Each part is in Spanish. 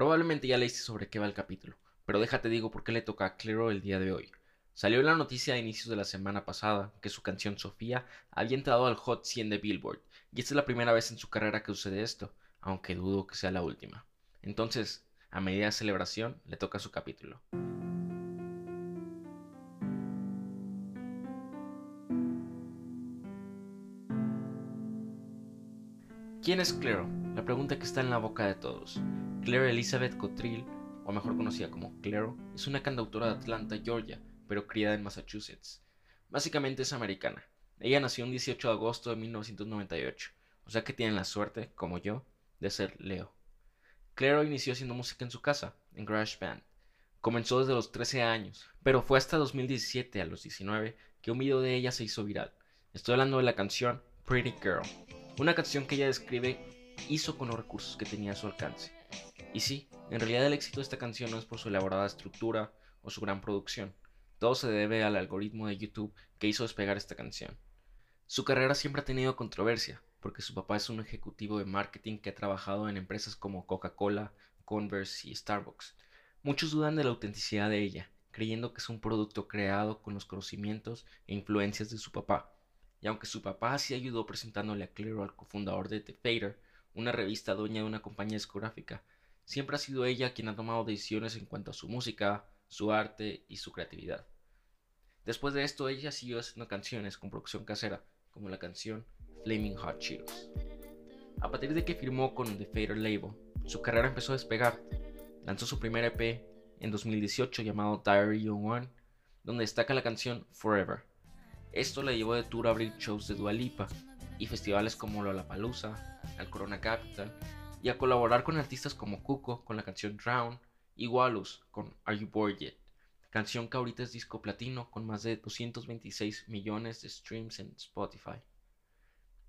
Probablemente ya leíste sobre qué va el capítulo, pero déjate digo por qué le toca a Clairo el día de hoy. Salió la noticia a inicios de la semana pasada que su canción Sofía había entrado al Hot 100 de Billboard, y esta es la primera vez en su carrera que sucede esto, aunque dudo que sea la última. Entonces, a medida de celebración, le toca su capítulo. ¿Quién es Claire? La pregunta que está en la boca de todos. Claire Elizabeth Cottrell, o mejor conocida como Claire, es una cantautora de Atlanta, Georgia, pero criada en Massachusetts. Básicamente es americana. Ella nació el 18 de agosto de 1998, o sea que tiene la suerte, como yo, de ser Leo. Claire inició haciendo música en su casa, en Garage Band. Comenzó desde los 13 años, pero fue hasta 2017, a los 19, que un video de ella se hizo viral. Estoy hablando de la canción Pretty Girl. Una canción que ella describe hizo con los recursos que tenía a su alcance. Y sí, en realidad el éxito de esta canción no es por su elaborada estructura o su gran producción. Todo se debe al algoritmo de YouTube que hizo despegar esta canción. Su carrera siempre ha tenido controversia, porque su papá es un ejecutivo de marketing que ha trabajado en empresas como Coca-Cola, Converse y Starbucks. Muchos dudan de la autenticidad de ella, creyendo que es un producto creado con los conocimientos e influencias de su papá. Y aunque su papá sí ayudó presentándole a Claire al cofundador de The Fader, una revista dueña de una compañía discográfica, siempre ha sido ella quien ha tomado decisiones en cuanto a su música, su arte y su creatividad. Después de esto, ella siguió haciendo canciones con producción casera, como la canción Flaming Hot Cheetos. A partir de que firmó con The Fader Label, su carrera empezó a despegar. Lanzó su primer EP en 2018 llamado Diary of One, donde destaca la canción Forever. Esto le llevó de tour a abrir shows de Dua Lipa y festivales como Lollapalooza, al Corona Capital, y a colaborar con artistas como Cuco con la canción Drown y Walus con Are You Bored Yet, canción que ahorita es disco platino con más de 226 millones de streams en Spotify.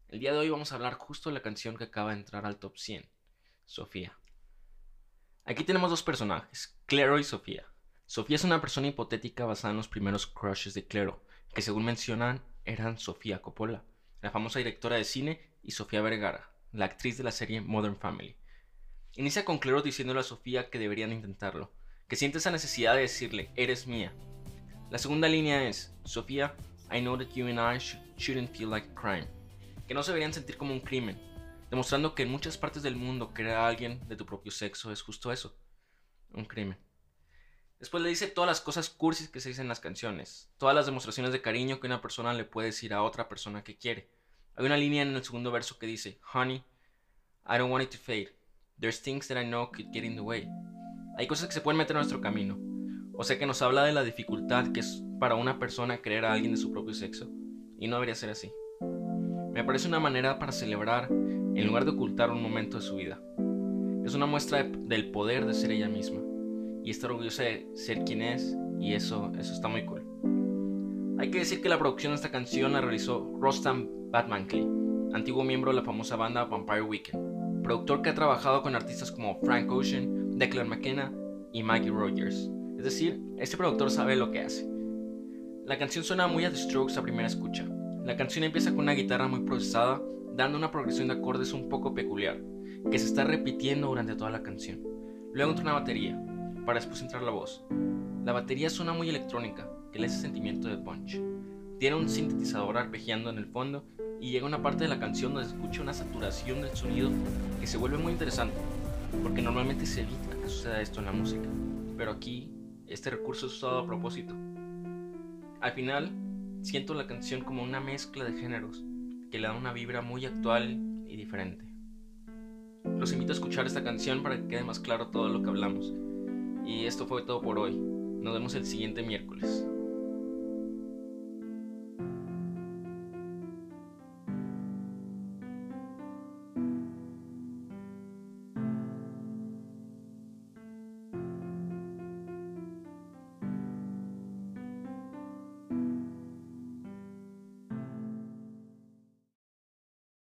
El día de hoy vamos a hablar justo de la canción que acaba de entrar al top 100, Sofía. Aquí tenemos dos personajes, Claro y Sofía. Sofía es una persona hipotética basada en los primeros crushes de Claro, que según mencionan eran Sofía Coppola, la famosa directora de cine, y Sofía Vergara, la actriz de la serie Modern Family. Inicia con Claro diciéndole a Sofía que deberían intentarlo, que siente esa necesidad de decirle, eres mía. La segunda línea es, Sofía, I know that you and I shouldn't feel like a crime, que no se deberían sentir como un crimen, demostrando que en muchas partes del mundo querer a alguien de tu propio sexo es justo eso, un crimen. Después le dice todas las cosas cursis que se dicen en las canciones, todas las demostraciones de cariño que una persona le puede decir a otra persona que quiere. Hay una línea en el segundo verso que dice, Honey, I don't want it to fade. There's things that I know could get in the way. Hay cosas que se pueden meter en nuestro camino. O sea que nos habla de la dificultad que es para una persona creer a alguien de su propio sexo. Y no debería ser así. Me parece una manera para celebrar en lugar de ocultar un momento de su vida. Es una muestra del poder de ser ella misma y está orgullosa de ser quien es y eso, eso está muy cool. Hay que decir que la producción de esta canción la realizó Rostam Batmankey, antiguo miembro de la famosa banda Vampire Weekend, productor que ha trabajado con artistas como Frank Ocean, Declan McKenna y Maggie Rogers. Es decir, este productor sabe lo que hace. La canción suena muy a The Strokes a primera escucha. La canción empieza con una guitarra muy procesada, dando una progresión de acordes un poco peculiar, que se está repitiendo durante toda la canción. Luego entra una batería, para después entrar la voz. La batería suena muy electrónica, que le hace sentimiento de punch. Tiene un sintetizador arpegiando en el fondo y llega una parte de la canción donde se escucha una saturación del sonido que se vuelve muy interesante, porque normalmente se evita que suceda esto en la música, pero aquí este recurso es usado a propósito. Al final, siento la canción como una mezcla de géneros que le da una vibra muy actual y diferente. Los invito a escuchar esta canción para que quede más claro todo lo que hablamos. Y esto fue todo por hoy. Nos vemos el siguiente miércoles.